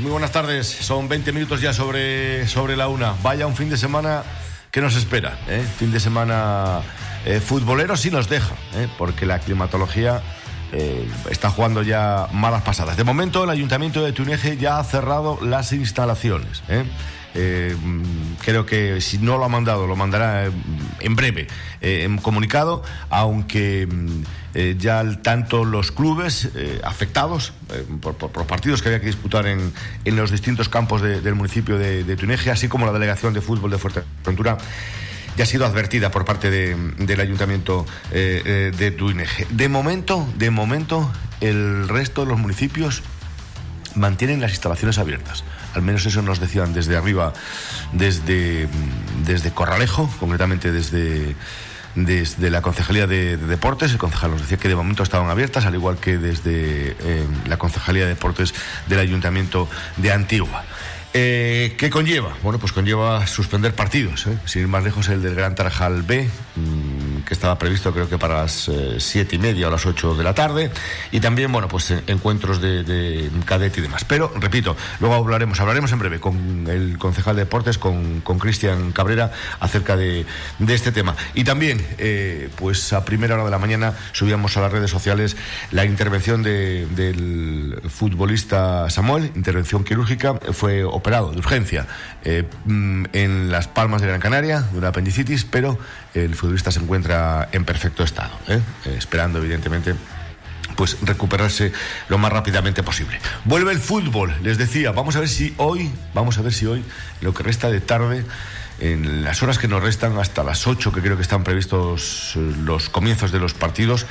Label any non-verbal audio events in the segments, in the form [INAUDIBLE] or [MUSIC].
Muy buenas tardes. Son 20 minutos ya sobre, sobre la una. Vaya un fin de semana que nos espera. ¿eh? Fin de semana eh, futbolero sí nos deja, ¿eh? porque la climatología está jugando ya malas pasadas. De momento, el Ayuntamiento de Tuneje ya ha cerrado las instalaciones. creo que si no lo ha mandado, lo mandará en breve en comunicado, aunque ya tanto los clubes afectados por, por, los partidos que había que disputar en, en los distintos campos de, del municipio de, de así como la delegación de fútbol de Fuerteventura, ya ha sido advertida por parte de, del ayuntamiento eh, eh, de Tuineje. De momento, de momento, el resto de los municipios mantienen las instalaciones abiertas. Al menos eso nos decían desde arriba, desde, desde Corralejo, concretamente desde desde la Concejalía de, de, Deportes. El concejal nos decía que de momento estaban abiertas, al igual que desde eh, la Concejalía de Deportes del Ayuntamiento de Antigua. Eh, ¿Qué conlleva? Bueno, pues conlleva suspender partidos. ¿eh? Sin ir más lejos, el del Gran Tarajal B, que estaba previsto creo que para las eh, siete y media o las ocho de la tarde. Y también, bueno, pues encuentros de, de cadete y demás. Pero, repito, luego hablaremos, hablaremos en breve con el concejal de deportes, con Cristian Cabrera, acerca de, de, este tema. Y también, eh, pues a primera hora de la mañana subíamos a las redes sociales la intervención de, del futbolista Samuel, intervención quirúrgica, fue operado de urgencia eh, en Las Palmas de Gran Canaria de una apendicitis, pero el futbolista se encuentra en perfecto estado, ¿eh? Eh, esperando evidentemente pues recuperarse lo más rápidamente posible. Vuelve el fútbol, les decía, vamos a ver si hoy, vamos a ver si hoy lo que resta de tarde en las horas que nos restan hasta las 8 que creo que están previstos los comienzos de los partidos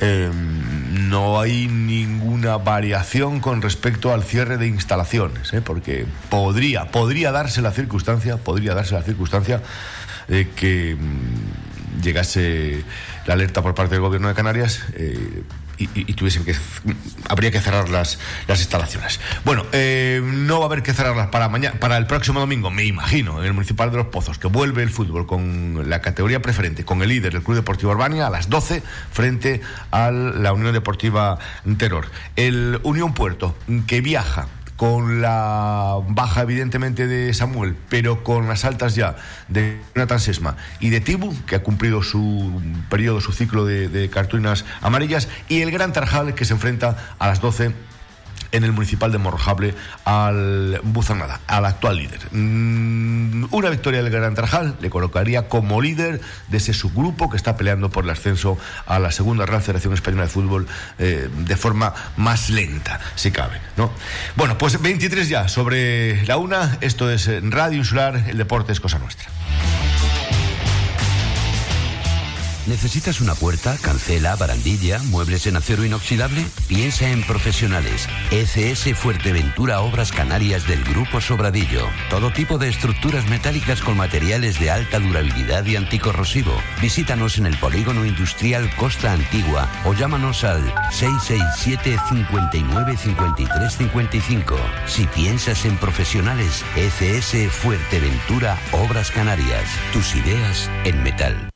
eh, no hay ninguna variación con respecto al cierre de instalaciones ¿eh? porque podría podría darse la circunstancia podría darse la circunstancia de que mmm, llegase la alerta por parte del gobierno de Canarias eh, y, y, tuviesen que habría que cerrar las, las instalaciones. Bueno, eh, no va a haber que cerrarlas para mañana, para el próximo domingo, me imagino, en el municipal de Los Pozos, que vuelve el fútbol con la categoría preferente, con el líder, el Club Deportivo Urbania, a las 12 frente a la Unión Deportiva Terror. El Unión Puerto, que viaja con la baja evidentemente de Samuel, pero con las altas ya de Jonathan Sesma y de Tibu, que ha cumplido su periodo, su ciclo de, de cartulinas amarillas, y el Gran Tarjal, que se enfrenta a las 12 en el municipal de Morrojable al Buzanada, al actual líder. Mm, una victoria del Gran Tarjal le colocaría como líder de ese subgrupo que está peleando por el ascenso a la segunda Real Federación Española de Fútbol eh, de forma más lenta, si cabe. ¿no? Bueno, pues 23 ya sobre la una. Esto es Radio Insular, el deporte es cosa nuestra. ¿Necesitas una puerta, cancela, barandilla, muebles en acero inoxidable? Piensa en profesionales. ECS Fuerteventura Obras Canarias del Grupo Sobradillo. Todo tipo de estructuras metálicas con materiales de alta durabilidad y anticorrosivo. Visítanos en el Polígono Industrial Costa Antigua o llámanos al 667 59 53 55. Si piensas en profesionales, ECS Fuerteventura Obras Canarias. Tus ideas en metal.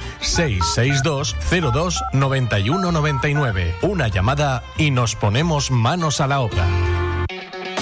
662-02-9199. Una llamada y nos ponemos manos a la obra.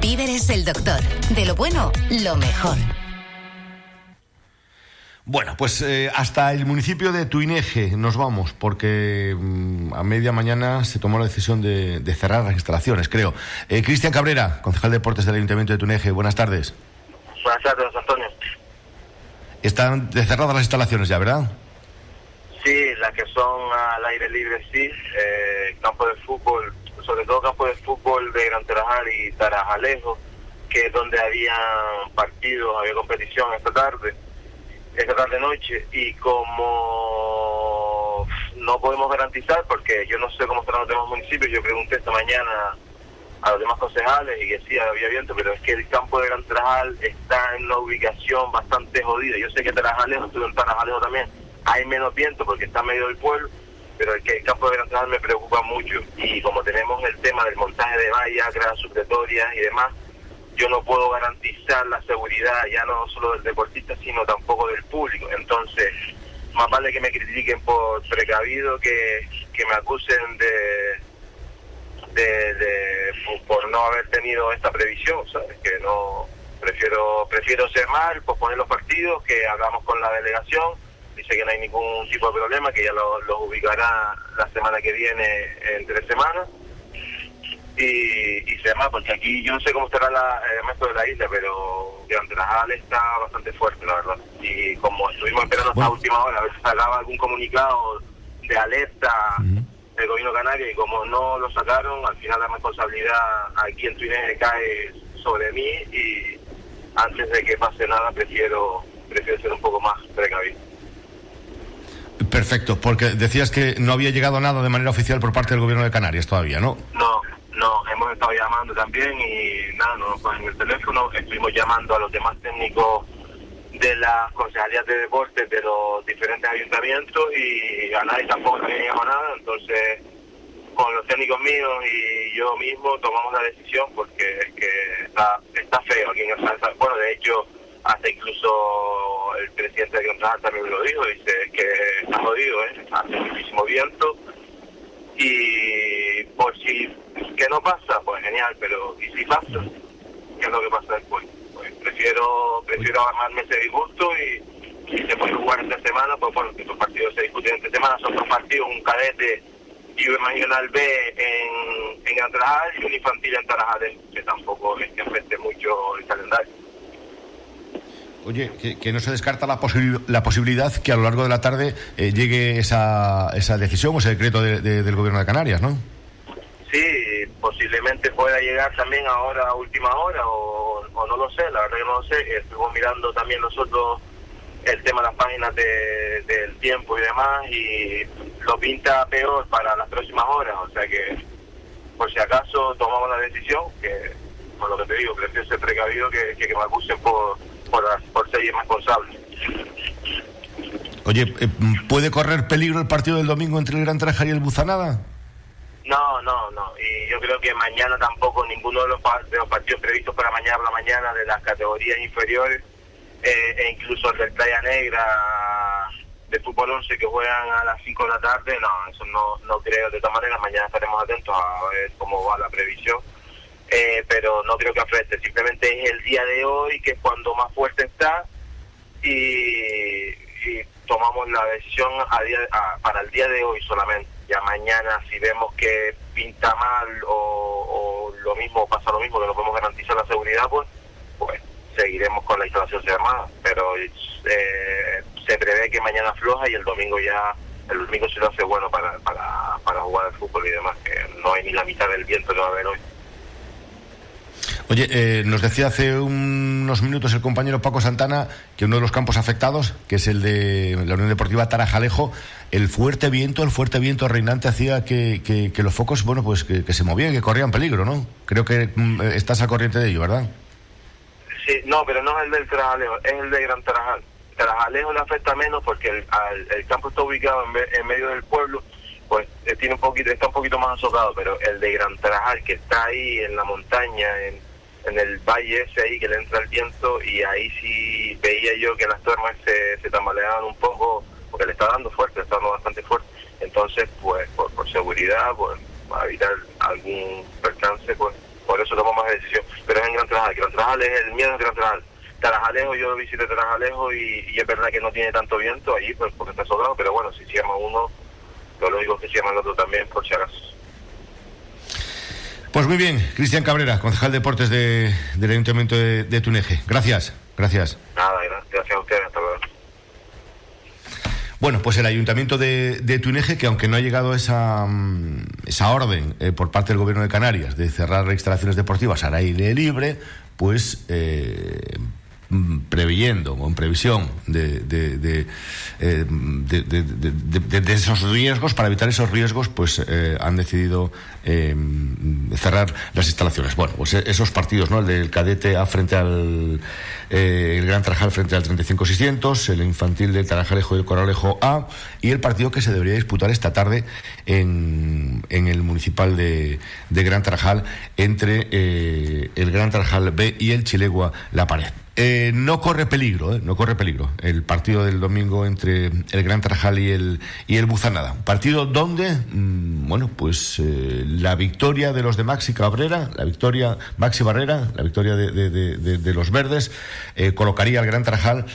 Víveres el doctor. De lo bueno, lo mejor. Bueno, pues eh, hasta el municipio de Tuineje nos vamos, porque mm, a media mañana se tomó la decisión de, de cerrar las instalaciones, creo. Eh, Cristian Cabrera, concejal de deportes del Ayuntamiento de Tuineje, buenas tardes. Buenas tardes, Antonio. Están cerradas las instalaciones ya, ¿verdad? Sí, las que son al aire libre, sí. Eh, campo de fútbol, sobre todo campo de fútbol de Gran Tarajal y Tarajalejo, que es donde había partidos, había competición esta tarde, esta tarde-noche. Y como no podemos garantizar, porque yo no sé cómo están los demás municipios, yo pregunté esta mañana a los demás concejales y que había viento, pero es que el campo de Gran Tarajal está en una ubicación bastante jodida. Yo sé que Tarajalejo, estuve en Tarajalejo también, hay menos viento porque está medio del pueblo, pero el, que el campo de Gran Tarajal me preocupa mucho. Y como tenemos el tema del montaje de vallas, gradas supletorias y demás, yo no puedo garantizar la seguridad ya no solo del deportista, sino tampoco del público. Entonces, más vale que me critiquen por precavido que, que me acusen de de, por no haber tenido esta previsión, ¿sabes? Que no prefiero prefiero ser mal, posponer los partidos, que hablamos con la delegación, que no hay ningún tipo de problema, que ya los lo ubicará la semana que viene en tres semanas. Y, y se llama, porque aquí yo no sé cómo estará la, el resto de la isla, pero durante la está bastante fuerte, la verdad. Y como estuvimos esperando hasta la última hora, a ver si sacaba algún comunicado de alerta el gobierno canario y como no lo sacaron, al final la responsabilidad aquí en Twitter cae sobre mí y antes de que pase nada prefiero prefiero ser un poco más precavido. Perfecto, porque decías que no había llegado nada de manera oficial por parte del gobierno de Canarias todavía, ¿no? No, no, hemos estado llamando también y nada, no nos ponen el teléfono, estuvimos llamando a los demás técnicos de las concejalías de deportes de los diferentes ayuntamientos y a nadie tampoco había llegado nada, entonces con los técnicos míos y yo mismo tomamos la decisión porque es que está, está feo aquí en el Bueno, de hecho, hasta incluso el presidente de Contral también me lo dijo, dice que está jodido, ¿eh? hace muchísimo viento y por si que no pasa, pues genial, pero ¿y si pasa? ¿Qué es lo que pasa después? prefiero prefiero armarme ese disgusto y si se puede jugar esta semana, pues bueno, estos partidos se discuten esta semana, son dos partidos, un cadete y un regional B en, en Atrajal y un infantil en Tarajal, que tampoco es que afecte mucho el calendario. Oye, que, no se descarta la, la posibilidad que a lo largo de la tarde eh, llegue esa, esa decisión o ese decreto del gobierno de Canarias, ¿no? Sí, posiblemente pueda llegar también ahora a última hora o, no lo sé, la verdad que no lo sé. Estuvimos mirando también nosotros el tema de las páginas de, del tiempo y demás y lo pinta peor para las próximas horas, o sea que por si acaso tomamos la decisión, que por lo que te digo, prefiero ser precavido que, que, me acusen por, por, por ser irresponsable. Oye, eh, ¿puede correr peligro el partido del domingo entre el Gran Traja y el Buzanada? No, no, no. Y yo creo que mañana tampoco ninguno de los, de los partidos previstos para mañana por la mañana de las categorías inferiores eh, e incluso el del Playa Negra de fútbol 11 que juegan a las 5 de la tarde, no, eso no, no creo. De todas maneras, mañana estaremos atentos a ver cómo va la previsión. Eh, pero no creo que afecte, simplemente es el día de hoy que es cuando más fuerte está y, tomamos la decisión a día, para el día de hoy solamente. Ya mañana si vemos que pinta mal o, lo mismo pasa lo mismo que no podemos garantizar la seguridad pues pues seguiremos con la instalación armada pero eh, se prevé que mañana floja y el domingo ya el domingo se lo hace bueno para, para, para jugar al fútbol y demás que no hay ni la mitad del viento que va a haber hoy Oye, eh, nos decía hace unos minutos el compañero Paco Santana que uno de los campos afectados, que es el de la Unión Deportiva Tarajalejo, el fuerte viento, el fuerte viento reinante hacía que, que, los focos, bueno, pues que, se movían, que corrían peligro, ¿no? Creo que mm, estás a corriente de ello, ¿verdad? Sí, no, pero no es el del Tarajalejo, es el de Gran Tarajal. Tarajalejo le afecta menos porque el, el campo está ubicado en, medio del pueblo pues eh, tiene un poquito está un poquito más azotado pero el de Gran Tarajal que está ahí en la montaña en, en el valle ese ahí que le entra el viento y ahí sí veía yo que las torres se, se tambaleaban un poco porque le está dando fuerte, está dando bastante fuerte. Entonces, pues por, seguridad, pues para evitar algún percance, pues por eso tomamos la decisión. Pero es en Gran Trajal, Gran Trajal es el miedo de Gran Trajal. Tarajalejo, yo visité Tarajalejo y, y es verdad que no tiene tanto viento ahí, pues porque está soldado, pero bueno, si se llama uno, lo lógico es que se llama el otro también, por si. Pues muy bien, Cristian Cabrera, concejal de deportes del Ayuntamiento de, Tuneje. Gracias. Gracias. Nada, gracias a ustedes. Hasta luego. Bueno, pues el ayuntamiento de, de Tuneje, que aunque no ha llegado esa, mm, esa orden eh, por parte del gobierno de Canarias de cerrar instalaciones deportivas al aire libre, pues eh, preveyendo o en previsión eh, de- esos riesgos, para evitar esos riesgos, pues eh, han decidido eh, cerrar las instalaciones. Bueno, pues esos partidos, ¿no? El del cadete A frente al Gran Tarajal frente al 35-600, el infantil del Tarajalejo y el Coralejo A, y el partido que se debería disputar esta tarde en, en el municipal de, Gran Tarajal entre el Gran Tarajal B y el Chilegua La Pared. Eh, no corre peligro, eh, no corre peligro el partido del domingo entre el Gran Tarajal y el, y el Buzanada. Un partido donde, mm, bueno, pues eh, la victoria de los de Maxi Cabrera, la victoria Maxi Barrera, la victoria de, los verdes, eh, colocaría al Gran Tarajal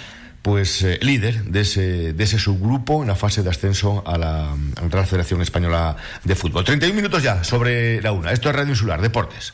pues eh, líder de ese, de ese subgrupo en la fase de ascenso a la, a la Federación Española de Fútbol. 31 minutos ya sobre la una. Esto es Radio Insular, Deportes.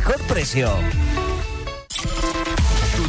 precio.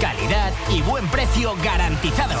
Calidad y buen precio garantizado.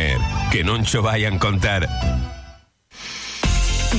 que non cho vayan contar.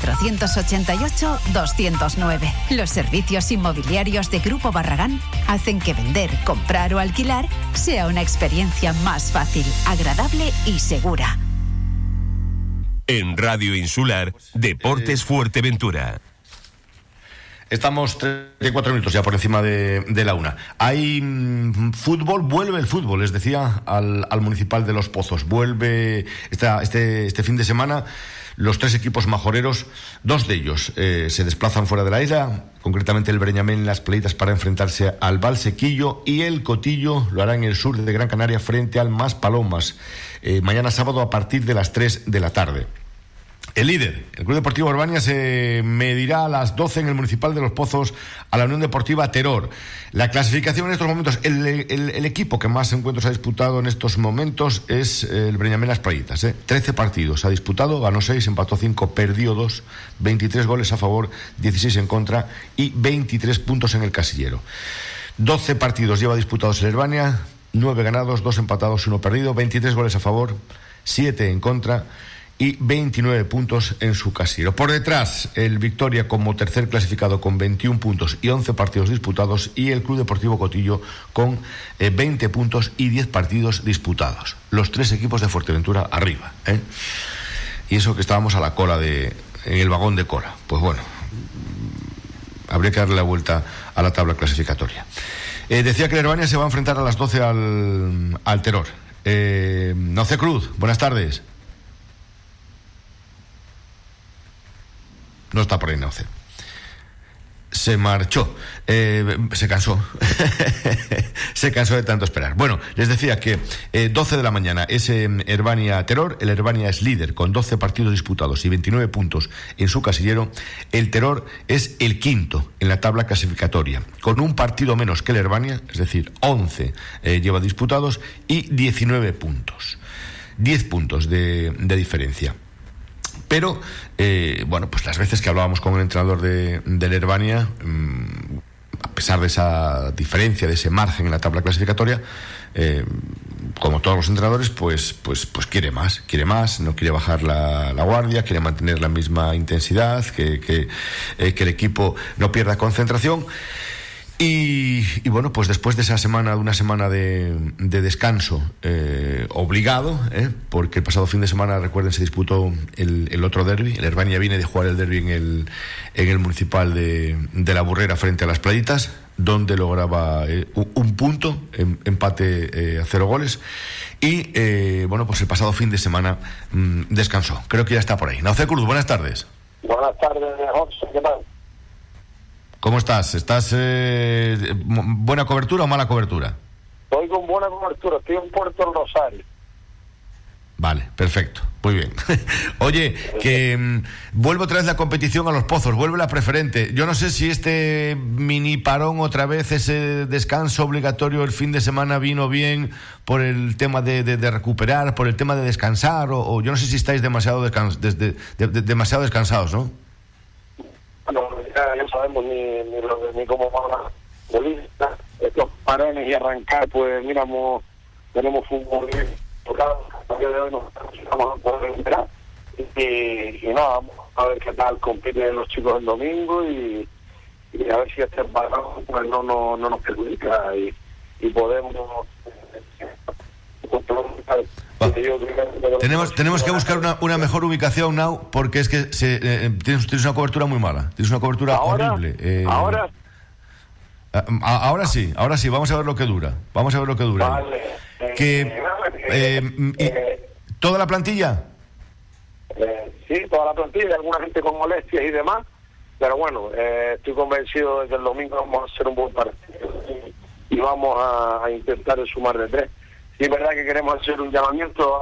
488-209. Los servicios inmobiliarios de Grupo Barragán hacen que vender, comprar o alquilar sea una experiencia más fácil, agradable y segura. En Radio Insular, Deportes Fuerteventura. Estamos 34 minutos ya por encima de, de la una. Hay mm, fútbol, vuelve el fútbol, les decía, al, al Municipal de Los Pozos. Vuelve esta- este, este fin de semana los tres equipos majoreros, dos de ellos eh, se desplazan fuera de la isla, concretamente el Breñamén en las playitas para enfrentarse al Valsequillo y el Cotillo lo hará en el sur de Gran Canaria frente al Más Palomas, eh, mañana sábado a partir de las 3 de la tarde. El líder, el Club Deportivo Urbania, se medirá a las 12 en el Municipal de Los Pozos a la Unión Deportiva Teror. La clasificación en estos momentos, el, equipo que más encuentros ha disputado en estos momentos es el Breñamén Las Playitas. ¿eh? 13 partidos ha disputado, ganó 6, empató 5, perdió 2, 23 goles a favor, 16 en contra y 23 puntos en el casillero. 12 partidos lleva disputados el Herbania, 9 ganados, 2 empatados, 1 perdido, 23 goles a favor, 7 en contra y 29 puntos en su casillero. Por detrás, el Victoria como tercer clasificado con 21 puntos y 11 partidos disputados y el Club Deportivo Cotillo con 20 eh, puntos y 10 partidos disputados. Los tres equipos de Fuerteventura arriba. ¿eh? Y eso que estábamos a la cola de, en el vagón de Cora. Pues bueno, habría que darle la vuelta a la tabla clasificatoria. Eh, decía que Herbania se va a enfrentar a las 12 al, al Terror. Eh, Noce Cruz, buenas tardes. No está por ahí Nauce. Se marchó, eh, se cansó, [LAUGHS] se cansó de tanto esperar. Bueno, les decía que 12 eh, de la mañana es Herbania Terror, el Herbania es líder con 12 partidos disputados y 29 puntos en su casillero. El Terror es el quinto en la tabla clasificatoria, con un partido menos que el Herbania, es decir, 11 eh, lleva disputados y 19 puntos. 10 puntos de diferencia. Pero, eh, bueno, pues las veces que hablábamos con el entrenador de, del Herbania, mm, a pesar de esa diferencia, de ese margen en la tabla clasificatoria, eh, como todos los entrenadores, pues, pues, pues quiere más, quiere más, no quiere bajar la, guardia, quiere mantener la misma intensidad, que, que, eh, que el equipo no pierda concentración. Y, bueno, pues después de esa semana, de una semana de, descanso eh, obligado, eh, porque el pasado fin de semana, recuerden, se disputó el, otro derby. El Herbania viene de jugar el derby en el, en el municipal de, La Burrera frente a las Playitas, donde lograba eh, un, punto, em, empate a cero goles. Y bueno, pues el pasado fin de semana mm, descansó. Creo que ya está por ahí. Nauce Cruz, buenas tardes. Buenas tardes, ¿qué? ¿Cómo estás? ¿Estás eh, buena cobertura o mala cobertura? Estoy con buena cobertura, estoy en Puerto Rosario. Vale, perfecto, muy bien. [LAUGHS] Oye, que mm, vuelvo otra vez la competición a los pozos, vuelve la preferente. Yo no sé si este mini parón otra vez, ese descanso obligatorio el fin de semana vino bien por el tema de, recuperar, por el tema de descansar, o, yo no sé si estáis demasiado, demasiado descansados, ¿no? Ya, no sabemos ni, ni, ni cómo van a bolista, estos parones y arrancar, pues miramos, tenemos fútbol tocado, a día de hoy nos vamos a poder esperar y, y no, vamos a ver qué tal compiten los chicos el domingo y, a ver si este parón pues no, no, no nos perjudica y, y podemos eh, tenemos, tenemos que buscar una, una mejor ubicación, Now, porque es que se, eh, eh, tienes, tienes, una cobertura muy mala. Tienes una cobertura horrible. Eh, ahora. ahora sí, ahora sí. Vamos a ver lo que dura. Vamos a ver lo que dura. Vale. que, ¿Toda la plantilla? sí, toda la plantilla. Alguna gente con molestias y demás. Pero bueno, estoy convencido de que el domingo vamos a hacer un buen partido y vamos a, a intentar sumar de tres. Y es verdad que queremos hacer un llamamiento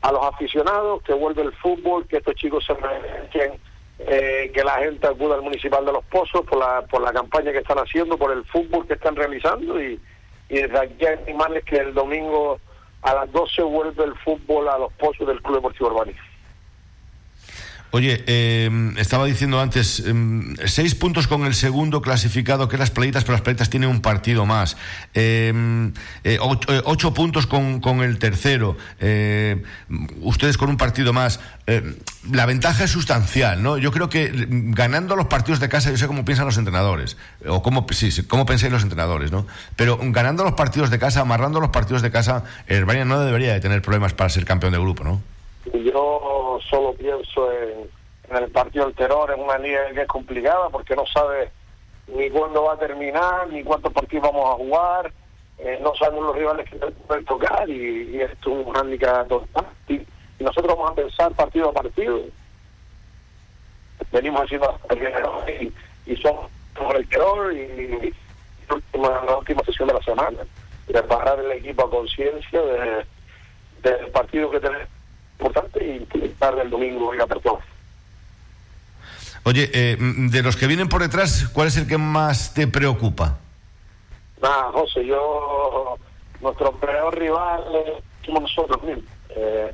a, los aficionados, que vuelve el fútbol, que estos chicos se merecen, eh, que la gente acuda al Municipal de Los Pozos por la, por la campaña que están haciendo, por el fútbol que están realizando y, desde aquí animarles que el domingo a las 12 vuelve el fútbol a Los Pozos del Club Deportivo Urbanista. Oye, em, estaba diciendo antes, em, seis puntos con el segundo clasificado, que las playitas, pero las playitas tienen un partido más. Em, eh, eh, ocho, puntos con, con, el tercero, ustedes con un partido más. la ventaja es sustancial, ¿no? Yo creo que ganando los partidos de casa, yo sé cómo piensan los entrenadores, o cómo, sí, cómo pensáis los entrenadores, ¿no? Pero ganando los partidos de casa, amarrando los partidos de casa, Bayern no debería de tener problemas para ser campeón de grupo, ¿no? Yo solo pienso en, el partido del terror, en una liga que es complicada porque no sabe ni cuándo va a terminar, ni cuántos partidos vamos a jugar, eh, no sabemos los rivales que pueden tocar y, esto es un handicap total. Y, nosotros vamos a pensar partido a partido venimos haciendo y, y somos el peor y, la última sesión de la semana. Preparar el equipo a conciencia de, del partido que tenemos importante y intentar el domingo ir a todo. Oye, eh, de los que vienen por detrás, ¿cuál es el que más te preocupa? Nada, José, yo, nuestro peor rival somos nosotros mismos. Eh,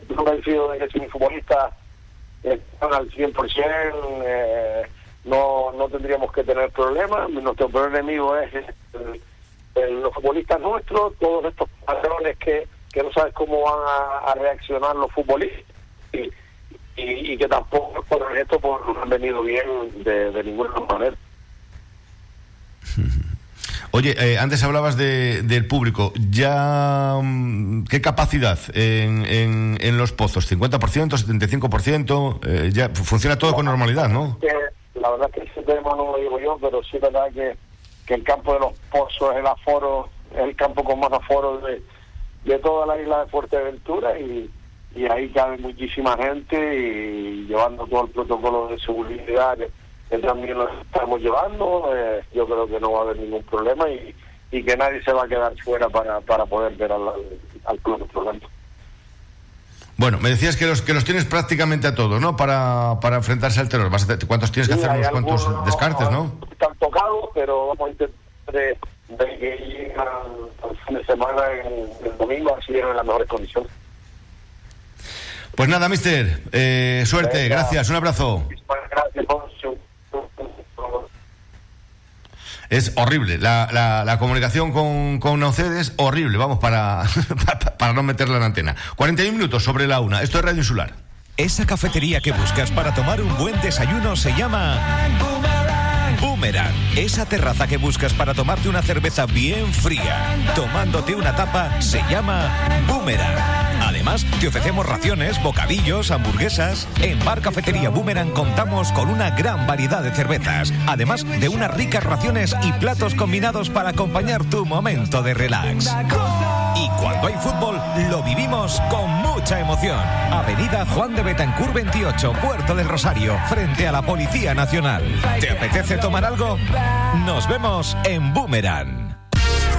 estoy convencido de que si mis futbolistas están al 100%, eh, no, no tendríamos que tener problemas. Nuestro peor enemigo es los futbolistas nuestros, todos estos patrones que, que no sabes cómo van a, reaccionar los futbolistas. Y, y, que tampoco por esto por, han venido bien de, de ninguna manera. [LAUGHS] Oye, eh, antes hablabas de, del público. ¿Ya mm, qué capacidad en, en, en, los pozos? ¿50%, 75%? Eh, ya funciona todo con normalidad, ¿no? La verdad es que ese tema no lo digo yo, pero sí es verdad que, que el campo de los pozos es el aforo, es el campo con más aforo de, de toda la isla de Fuerteventura y, y ahí cabe muchísima gente y llevando todo el protocolo de seguridad que también lo estamos llevando, eh, yo creo que no va a haber ningún problema y, y que nadie se va a quedar fuera para, para poder ver al, al club, por tanto. Bueno, me decías que los que los tienes prácticamente a todos, ¿no? Para, para enfrentarse al terror. ¿Cuántos tienes que hacer? Unos cuantos descartes, ¿no? Están tocados, pero vamos a intentar de, que lleguen al, fin de semana, en, el domingo, así en las mejores condiciones. Pues nada, mister. Eh, suerte, gracias, un abrazo. Gracias, es horrible. La, la, la comunicación con, con es horrible, vamos, [LAUGHS] para, para no meterla en la antena. 41 minutos sobre la una. Esto es Radio Insular. Esa cafetería que buscas para tomar un buen desayuno se llama... Boomerang. Esa terraza que buscas para tomarte una cerveza bien fría, tomándote una tapa, se llama Boomerang. Además, te ofrecemos raciones, bocadillos, hamburguesas. En Bar Cafetería Boomerang contamos con una gran variedad de cervezas, además de unas ricas raciones y platos combinados para acompañar tu momento de relax. Y cuando hay fútbol, lo vivimos con mucha emoción. Avenida Juan de Betancur 28, Puerto del Rosario, frente a la Policía Nacional. ¿Te apetece tomar algo? Nos vemos en Boomerang.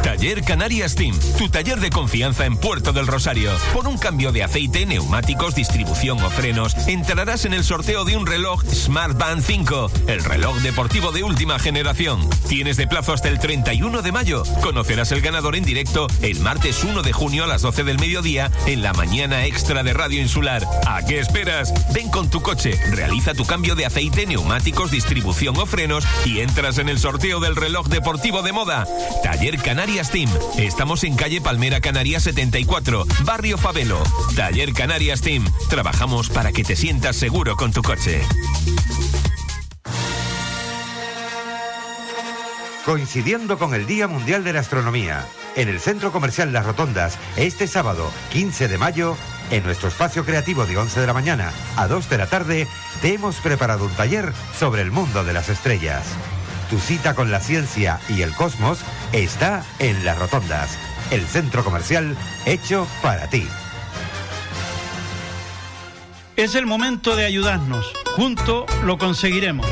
Taller Canarias Team, tu taller de confianza en Puerto del Rosario. Por un cambio de aceite, neumáticos, distribución o frenos, entrarás en el sorteo de un reloj Smart Band 5, el reloj deportivo de última generación. Tienes de plazo hasta el 31 de mayo. Conocerás el ganador en directo el martes 1 de junio a las 12 del mediodía en la mañana extra de Radio Insular. ¿A qué esperas? Ven con tu coche, realiza tu cambio de aceite, neumáticos, distribución o frenos y entras en el sorteo del reloj deportivo de moda. Taller Canarias Team. Estamos en calle Palmera Canarias 74, Barrio Favelo. Taller Canarias Team. Trabajamos para que te sientas seguro con tu coche. Coincidiendo con el Día Mundial de la Astronomía, en el Centro Comercial Las Rotondas, este sábado 15 de mayo, en nuestro espacio creativo de 11 de la mañana a 2 de la tarde, te hemos preparado un taller sobre el mundo de las estrellas. Tu cita con la ciencia y el cosmos está en Las Rotondas, el centro comercial hecho para ti. Es el momento de ayudarnos. Juntos lo conseguiremos.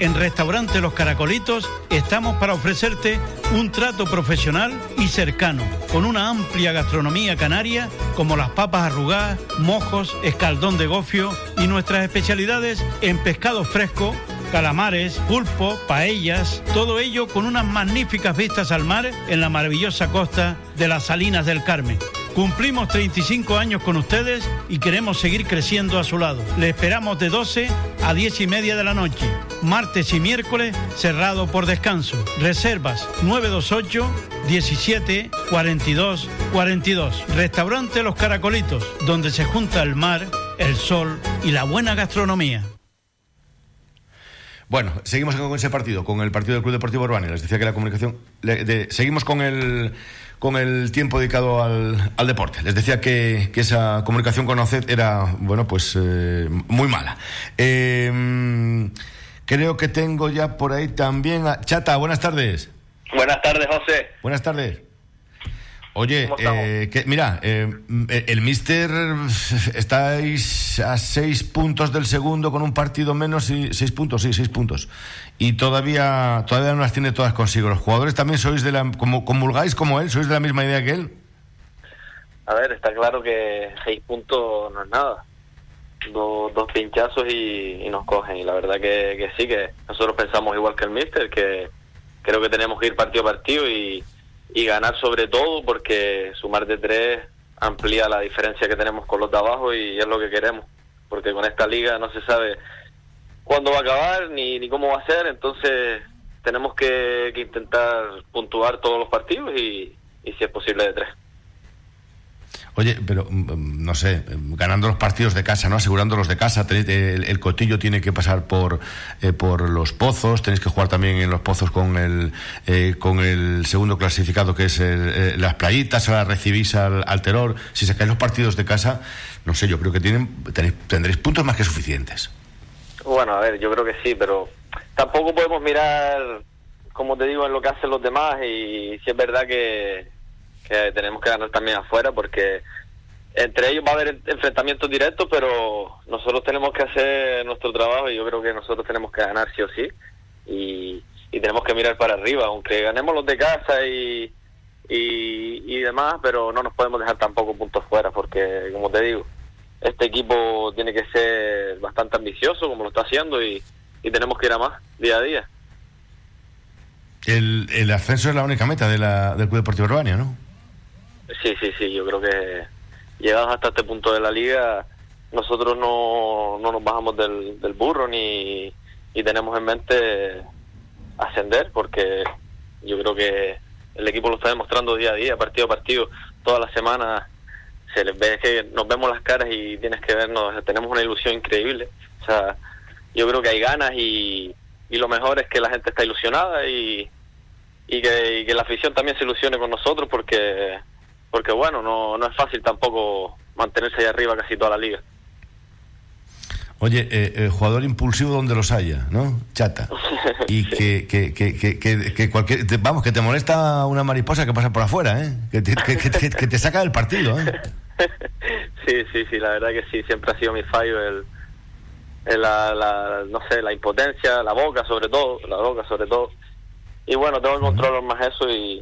En Restaurante Los Caracolitos estamos para ofrecerte un trato profesional y cercano, con una amplia gastronomía canaria como las papas arrugadas, mojos, escaldón de gofio y nuestras especialidades en pescado fresco calamares, pulpo, paellas, todo ello con unas magníficas vistas al mar en la maravillosa costa de las Salinas del Carmen. Cumplimos 35 años con ustedes y queremos seguir creciendo a su lado. Le esperamos de 12 a 10 y media de la noche, martes y miércoles cerrado por descanso. Reservas 928 17 42 42. Restaurante Los Caracolitos, donde se junta el mar, el sol y la buena gastronomía. Bueno, seguimos con ese partido, con el partido del Club Deportivo Urbano. Les decía que la comunicación. seguimos con el, con el tiempo dedicado al, deporte. Les decía que, esa comunicación con OCED era, bueno, pues eh, muy mala. Em, creo que tengo ya por ahí también. A... Chata, buenas tardes. Buenas tardes, José. Buenas tardes. Oye, eh, que, mira, eh, el Mister estáis a seis puntos del segundo con un partido menos y seis puntos, sí, seis puntos. Y todavía, todavía no las tiene todas consigo. ¿Los jugadores también sois de la, como comulgáis como él? ¿Sois de la misma idea que él? A ver, está claro que seis puntos no es nada. Dos, dos pinchazos y, nos cogen. Y la verdad que, que sí, que nosotros pensamos igual que el Mister, que creo que tenemos que ir partido a partido y y ganar sobre todo porque sumar de tres amplía la diferencia que tenemos con los de abajo y es lo que queremos, porque con esta liga no se sabe cuándo va a acabar ni, ni cómo va a ser, entonces tenemos que, que intentar puntuar todos los partidos y, y si es posible de tres. Oye, pero mm, mm, no sé, ganando los partidos de casa, ¿no? Asegurando los de casa, el, cotillo tiene que pasar por, eh, por los pozos, tenéis que jugar también en los pozos con el, eh, con el segundo clasificado que es eh, las playitas, recibís al, al terror. Si caen los partidos de casa, no sé, yo creo que tienen, tendréis puntos más que suficientes. Bueno, a ver, yo creo que sí, pero tampoco podemos mirar, como te digo, en lo que hacen los demás y si es verdad que que tenemos que ganar también afuera porque entre ellos va a haber enfrentamientos directos, pero nosotros tenemos que hacer nuestro trabajo y yo creo que nosotros tenemos que ganar sí o sí y, tenemos que mirar para arriba, aunque ganemos los de casa y, y, demás, pero no nos podemos dejar tampoco puntos fuera porque, como te digo, este equipo tiene que ser bastante ambicioso como lo está haciendo y, tenemos que ir a más día a día. El, el ascenso es la única meta de la, del Club Deportivo Urbania, ¿no? Sí, sí, sí, yo creo que llegados hasta este punto de la liga, nosotros no, no nos bajamos del, burro ni y tenemos en mente ascender porque yo creo que el equipo lo está demostrando día a día, partido a partido, toda la semana se les ve que nos vemos las caras y tienes que vernos, tenemos una ilusión increíble. O sea, yo creo que hay ganas y, y lo mejor es que la gente está ilusionada y, y, que, y que la afición también se ilusione con nosotros porque porque bueno, no, no es fácil tampoco mantenerse ahí arriba casi toda la liga. Oye, eh, jugador impulsivo donde los haya, ¿no? Chata. [LAUGHS] Y que, que, que, que, cualquier. vamos, que te molesta una mariposa que pasa por afuera, ¿eh? Que te, que, te saca del partido, ¿eh? [LAUGHS] Sí, sí, sí, la verdad que sí, siempre ha sido mi fallo el, la, la, no sé, la impotencia, la boca sobre todo, la boca sobre todo. Y bueno, tengo que controlar más eso y,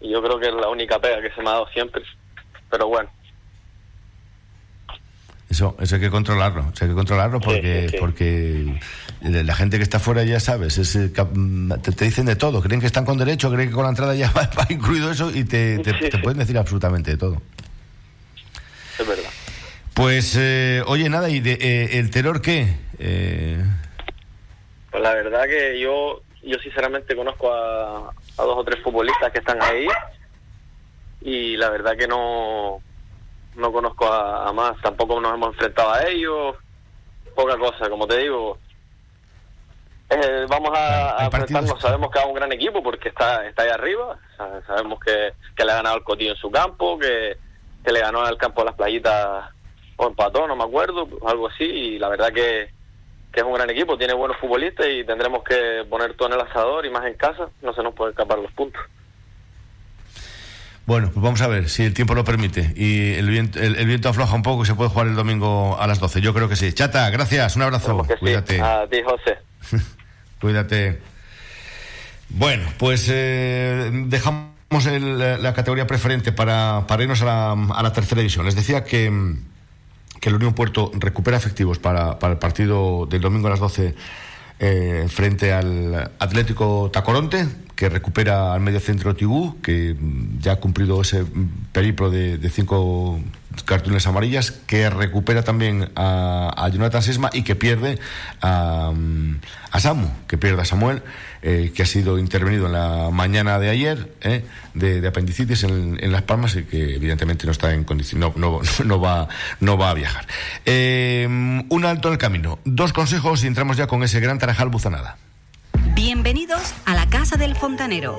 y yo creo que es la única pega que se me ha dado siempre, pero bueno. Eso, eso hay que controlarlo, hay que controlarlo porque, porque la gente que está fuera ya sabes, es, eh, te, dicen de todo, creen que están con derecho, creen que con la entrada ya [LAUGHS] va, incluido eso y te, te, pueden decir absolutamente de todo. Es verdad. Pues, eh, oye, nada, ¿y de, eh, el terror qué? Pues la verdad que yo, yo sinceramente conozco a, a dos o tres futbolistas que están ahí. Y la verdad que no no conozco a, más, tampoco nos hemos enfrentado a ellos, poca cosa, como te digo. Eh, vamos a, enfrentarnos, sabemos que es un gran equipo porque está, está ahí arriba, sabemos que, que le ha ganado el Cotillo en su campo, que, que le ganó al campo de las playitas o empató, no me acuerdo, algo así, y la verdad que, que es un gran equipo, tiene buenos futbolistas y tendremos que poner todo en el asador y más en casa, no se nos puede escapar los puntos. Bueno, pues vamos a ver si el tiempo lo permite y el viento, el, viento afloja un poco y se puede jugar el domingo a las 12. Yo creo que sí. Chata, gracias, un abrazo. Cuídate. A ti, José. [LAUGHS] Cuídate. Bueno, pues eh, dejamos la categoría preferente para, para irnos a la, a la tercera división. Les decía que que el Unión Puerto recupera efectivos para, para el partido del domingo a las 12 eh, frente al Atlético Tacoronte, que recupera al medio centro Tibú, que ya ha cumplido ese periplo de, de cinco cartones amarillas, que recupera también a, Jonathan Sesma y que pierde a, a Samu, que pierde a Samuel, eh, que ha sido intervenido en la mañana de ayer eh, de, apendicitis en, Las Palmas y que evidentemente no está en condición, no, no, [LAUGHS] no, va, no va a viajar. Eh, un alto en el camino, dos consejos y entramos ya con ese gran tarajal buzanada. Bienvenidos a la Casa del Fontanero.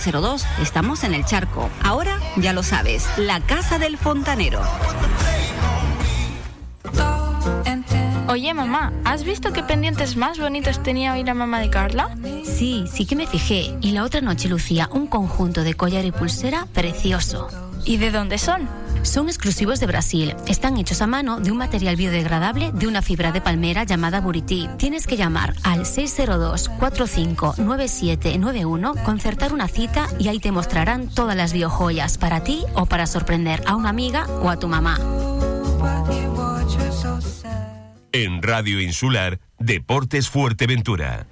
6502. Estamos en el charco. Ahora ya lo sabes, la casa del fontanero. Oye, mamá, ¿has visto qué pendientes más bonitos tenía hoy la mamá de Carla? Sí, sí que me fijé. Y la otra noche lucía un conjunto de collar y pulsera precioso. ¿Y de dónde son? Son exclusivos de Brasil. Están hechos a mano de un material biodegradable de una fibra de palmera llamada Buriti. Tienes que llamar al 602-459791, concertar una cita y ahí te mostrarán todas las biojoyas para ti o para sorprender a una amiga o a tu mamá. En Radio Insular, Deportes Fuerteventura.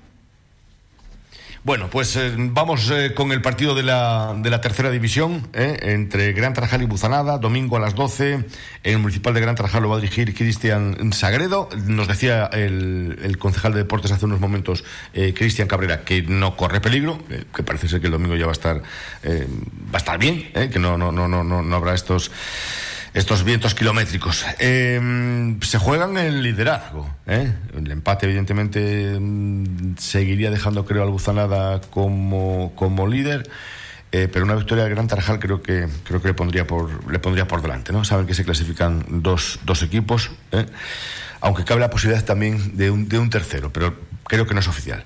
Bueno, pues eh, vamos eh, con el partido de la, de la tercera división eh, entre Gran Tarajal y Buzanada, domingo a las 12. En el municipal de Gran Tarajal lo va a dirigir Cristian Sagredo. Nos decía el, el concejal de deportes hace unos momentos, Cristian Cabrera, que no corre peligro, que parece ser que el domingo ya va a estar, va a estar bien, que no, no, no, no, no habrá estos estos vientos kilométricos. Eh, se juegan el liderazgo. ¿eh? El empate, evidentemente, mm, seguiría dejando, creo, al Buzanada como, como líder. Eh, pero una victoria del Gran Tarajal creo que creo que le pondría por le pondría por delante no saben que se clasifican dos, dos equipos aunque cabe la posibilidad también de un, de un tercero pero creo que no es oficial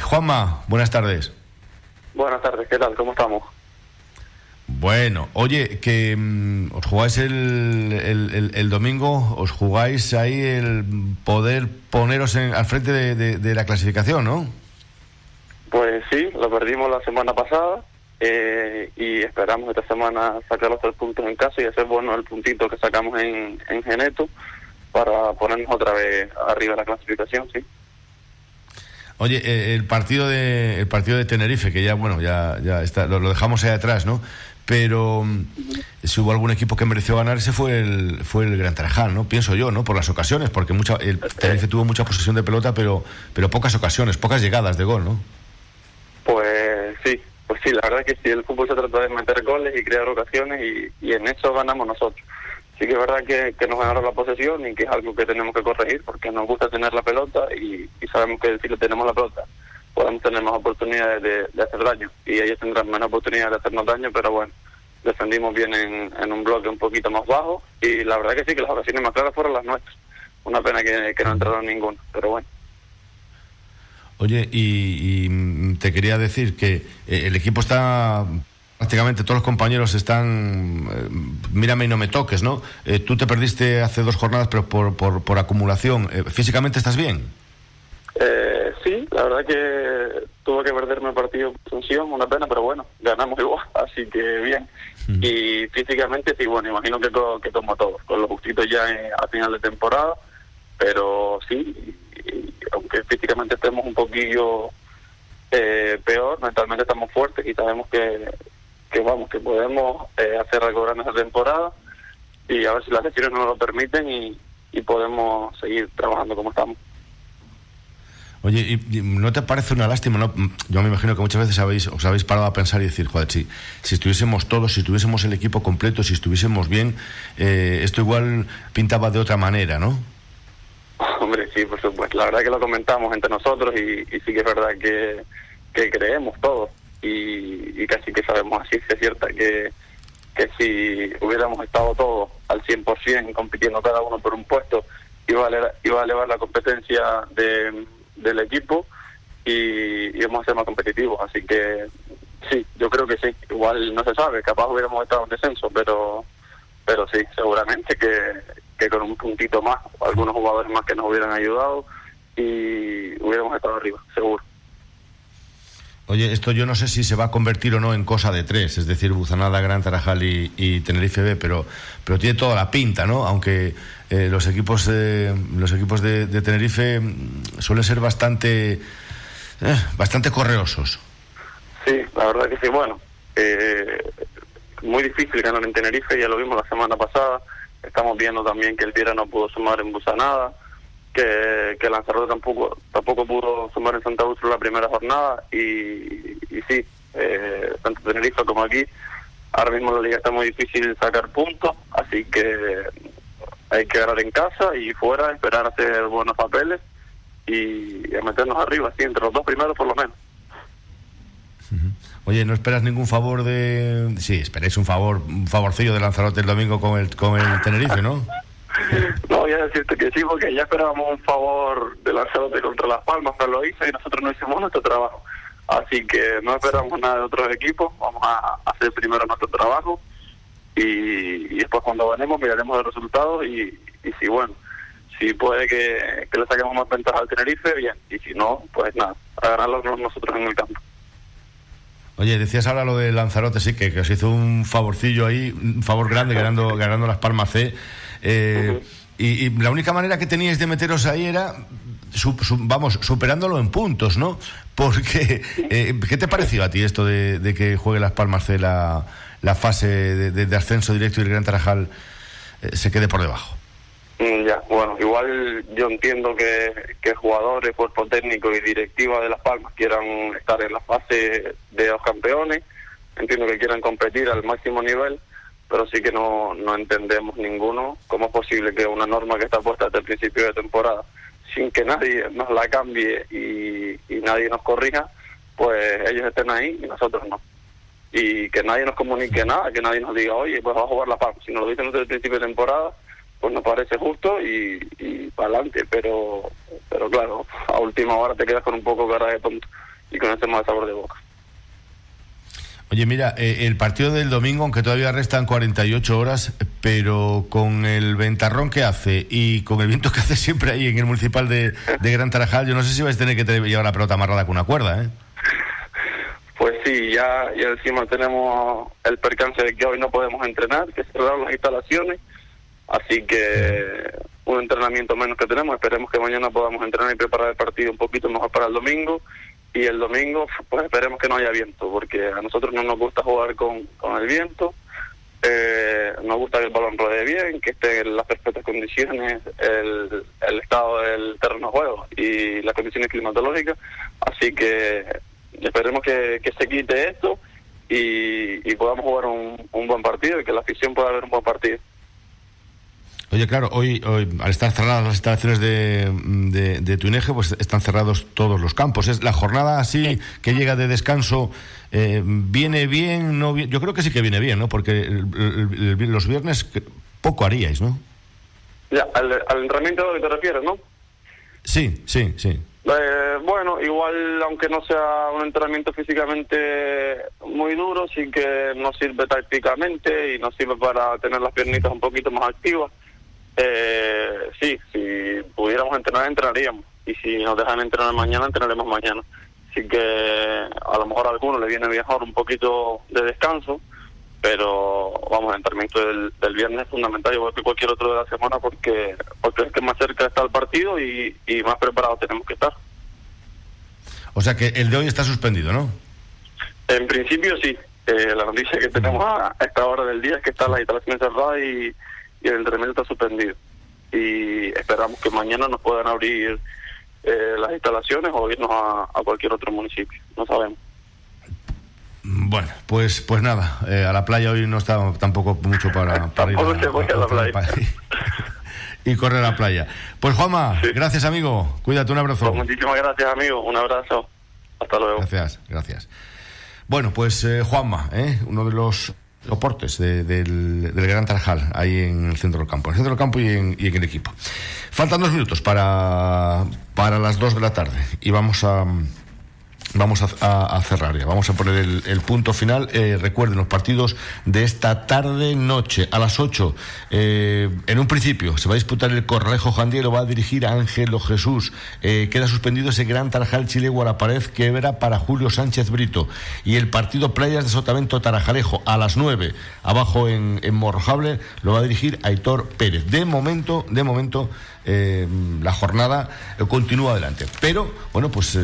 Juanma buenas tardes buenas tardes qué tal cómo estamos bueno, oye, que mm, os jugáis el, el, domingo, os jugáis ahí el poder poneros al frente de, la clasificación, ¿no? Pues sí, lo perdimos la semana pasada eh, y esperamos esta semana sacar los tres puntos en casa y hacer bueno el puntito que sacamos en, en Geneto para ponernos otra vez arriba de la clasificación, sí. Oye, eh, el partido de el partido de Tenerife que ya bueno ya ya está lo, lo dejamos ahí atrás, ¿no? Pero mm, si hubo algún equipo que mereció ganar ese fue el fue el Gran Tarajal, ¿no? Pienso yo, ¿no? Por las ocasiones, porque mucha el Tenerife tuvo mucha posesión de pelota, pero pero pocas ocasiones, pocas llegadas de gol, ¿no? Pues sí, pues sí, la verdad que sí, el fútbol se trata de meter goles y crear ocasiones y, en eso ganamos nosotros. Sí que es verdad que, nos ganaron la posesión y que es algo que tenemos que corregir porque nos gusta tener la pelota y, sabemos que si le tenemos la pelota podemos tener más oportunidades de, hacer daño y ellos tendrán menos oportunidades de hacernos daño, pero bueno, defendimos bien en, un bloque un poquito más bajo y la verdad que sí, que las ocasiones más claras fueron las nuestras. Una pena que, no entraron ninguno, pero bueno. Oye, y, te quería decir que eh, el equipo está prácticamente todos los compañeros están eh, mírame y no me toques, ¿no? Eh, tú te perdiste hace dos jornadas, pero por, por, por acumulación. ¿Físicamente estás bien? Eh, la verdad que tuve que perderme el partido por función, una pena, pero bueno, ganamos igual, [LAUGHS] así que bien. Y físicamente, sí, bueno, imagino que, que tomo todo, con los justitos ya a final de temporada, pero sí, aunque físicamente estemos un poquillo eh, peor, mentalmente estamos fuertes y sabemos que, que vamos, que podemos eh, hacer algo grande esa temporada y a ver si las lesiones nos lo permiten y, y podemos seguir trabajando como estamos. Oye, ¿y, no te parece una lástima? No? Yo me imagino que muchas veces habéis, os habéis parado a pensar y decir, joder, si, si estuviésemos todos, si estuviésemos el equipo completo, si estuviésemos bien, eh, esto igual pintaba de otra manera, ¿no? Hombre, sí, por supuesto. La verdad que lo comentamos entre nosotros y, sí que es verdad que, que creemos todos y, casi que sabemos así, es cierta que, que si hubiéramos estado todos al 100% compitiendo cada uno por un puesto, iba a, iba a elevar la competencia de del equipo y, y vamos a ser más competitivos. Así que sí, yo creo que sí. Igual no se sabe, capaz hubiéramos estado en descenso, pero pero sí, seguramente que, que con un puntito más, algunos jugadores más que nos hubieran ayudado y hubiéramos estado arriba, seguro. Oye, esto yo no sé si se va a convertir o no en cosa de tres, es decir, Buzanada, Gran Tarajal y, Tenerife B, pero, pero tiene toda la pinta, ¿no? Aunque eh, los equipos, de, los equipos de, Tenerife mm, suelen ser bastante, eh, bastante correosos. Sí, la verdad que sí. Bueno, eh, muy difícil ganar en Tenerife, ya lo vimos la semana pasada. Estamos viendo también que el Viera no pudo sumar en Busanada, que, que Lanzarote tampoco tampoco pudo sumar en Santa Úrsula la primera jornada. Y, y sí, eh, tanto Tenerife como aquí, ahora mismo la liga está muy difícil sacar puntos, así que hay que ganar en casa y fuera, esperar a hacer buenos papeles y, a meternos arriba, así, entre los dos primeros por lo menos. Oye, ¿no esperas ningún favor de...? Sí, esperéis un favor, un favorcillo de Lanzarote el domingo con el, con el [LAUGHS] Tenerife, ¿no? No voy a decirte que sí, porque ya esperábamos un favor de Lanzarote contra Las Palmas, pero lo hizo y nosotros no hicimos nuestro trabajo. Así que no esperamos nada de otros equipos, vamos a hacer primero nuestro trabajo y, después cuando ganemos miraremos los resultados y, si bueno, si puede que, que le saquemos más ventaja al Tenerife, bien, y si no, pues nada, a ganarlo nosotros en el campo. Oye, decías ahora lo de Lanzarote, sí, que, que os hizo un favorcillo ahí, un favor grande ganando, ganando las Palmas C. Eh, y, y, la única manera que teníais de meteros ahí era, su, su, vamos, superándolo en puntos, ¿no? Porque, eh, ¿qué te pareció a ti esto de, de, que juegue las Palmas la, la fase de, de, ascenso directo y el Gran Tarajal eh, se quede por debajo? Mm, ya, bueno, igual yo entiendo que, que jugadores, cuerpo técnico y directiva de Las Palmas quieran estar en la fase de los campeones, entiendo que quieran competir al máximo nivel, pero sí que no, no entendemos ninguno cómo es posible que una norma que está puesta desde el principio de temporada, sin que nadie nos la cambie y, nadie nos corrija, pues ellos estén ahí y nosotros no. Y que nadie nos comunique nada, que nadie nos diga, oye, pues va a jugar La Palmas. Si nos lo dicen desde el principio de temporada, pues nos parece justo y, y para adelante, pero pero claro, a última hora te quedas con un poco cara de tonto y con ese mal sabor de boca. Oye, mira, eh, el partido del domingo, aunque todavía restan 48 horas, pero con el ventarrón que hace y con el viento que hace siempre ahí en el municipal de, de Gran Tarajal, yo no sé si vais a tener que llevar la pelota amarrada con una cuerda, ¿eh? Pues sí, ya, ya encima tenemos el percance de que hoy no podemos entrenar, que cerraron las instalaciones Así que un entrenamiento menos que tenemos. Esperemos que mañana podamos entrenar y preparar el partido un poquito mejor para el domingo. Y el domingo, pues esperemos que no haya viento, porque a nosotros no nos gusta jugar con, con el viento. Eh, nos gusta que el balón rodee bien, que esté en las perfectas condiciones, el, el estado del terreno de juego y las condiciones climatológicas. Así que esperemos que, que se quite esto y, y podamos jugar un, un buen partido y que la afición pueda ver un buen partido. Oye, claro, hoy, hoy al estar cerradas las instalaciones de, de, de Tuineje, pues están cerrados todos los campos. Es la jornada así que llega de descanso, eh, ¿viene bien? no Yo creo que sí que viene bien, ¿no? Porque el, el, el, los viernes poco haríais, ¿no? Ya, al, al entrenamiento que te refieres, ¿no? Sí, sí, sí. Eh, bueno, igual aunque no sea un entrenamiento físicamente muy duro, sí que nos sirve tácticamente y nos sirve para tener las piernitas un poquito más activas. Eh, sí, si pudiéramos entrenar, entrenaríamos. Y si nos dejan entrenar mañana, entrenaremos mañana. Así que a lo mejor a alguno le viene mejor un poquito de descanso, pero vamos, el entrenamiento del, del viernes es fundamental, igual que cualquier otro de la semana, porque, porque es que más cerca está el partido y, y más preparados tenemos que estar. O sea que el de hoy está suspendido, ¿no? En principio sí. Eh, la noticia que tenemos a esta hora del día es que están las instalaciones cerradas y y el entrenamiento está suspendido. Y esperamos que mañana nos puedan abrir eh, las instalaciones o irnos a, a, cualquier otro municipio, no sabemos. Bueno, pues pues nada, eh, a la playa hoy no está tampoco mucho para, [LAUGHS] para ir a, se voy a la playa. [LAUGHS] Y correr a la playa. Pues Juanma, sí. gracias amigo, cuídate, un abrazo. Pues muchísimas gracias amigo, un abrazo, hasta luego. Gracias, gracias. Bueno, pues eh, Juanma, ¿eh? uno de los soportes de, del, del, Gran Tarajal, ahí en el centro del campo, en el centro del campo y en, y en el equipo. Faltan dos minutos para, para las dos de la tarde y vamos a vamos a, cerrar ya, vamos a poner el, punto final. Eh, recuerden los partidos de esta tarde noche a las 8. Eh, en un principio se va a disputar el Corralejo Jandiero, va a dirigir a Ángelo Jesús. Eh, queda suspendido ese gran Tarajal Chile Guarapared que verá para Julio Sánchez Brito. Y el partido Playas de Sotavento Tarajalejo a las 9, abajo en, en Morrojable, lo va a dirigir Aitor Pérez. De momento, de momento. Eh, la jornada continúa adelante. Pero, bueno, pues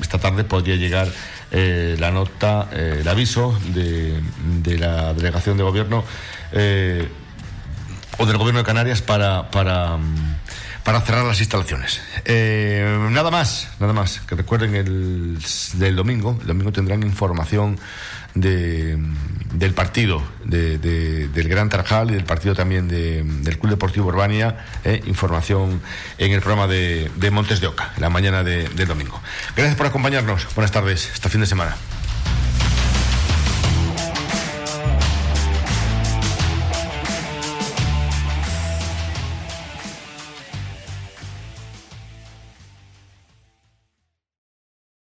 esta tarde podría llegar eh, la nota, eh, el aviso de, de, la delegación de gobierno eh, o del gobierno de Canarias para, para, para cerrar las instalaciones. nada más, nada más. Que recuerden el del domingo. El domingo tendrán información de, del partido de, del Gran Tarjal y del partido también del Club Deportivo Urbania. Eh, información en el programa de, Montes de Oca, la mañana del domingo. Gracias por acompañarnos. Buenas tardes. Hasta fin de semana.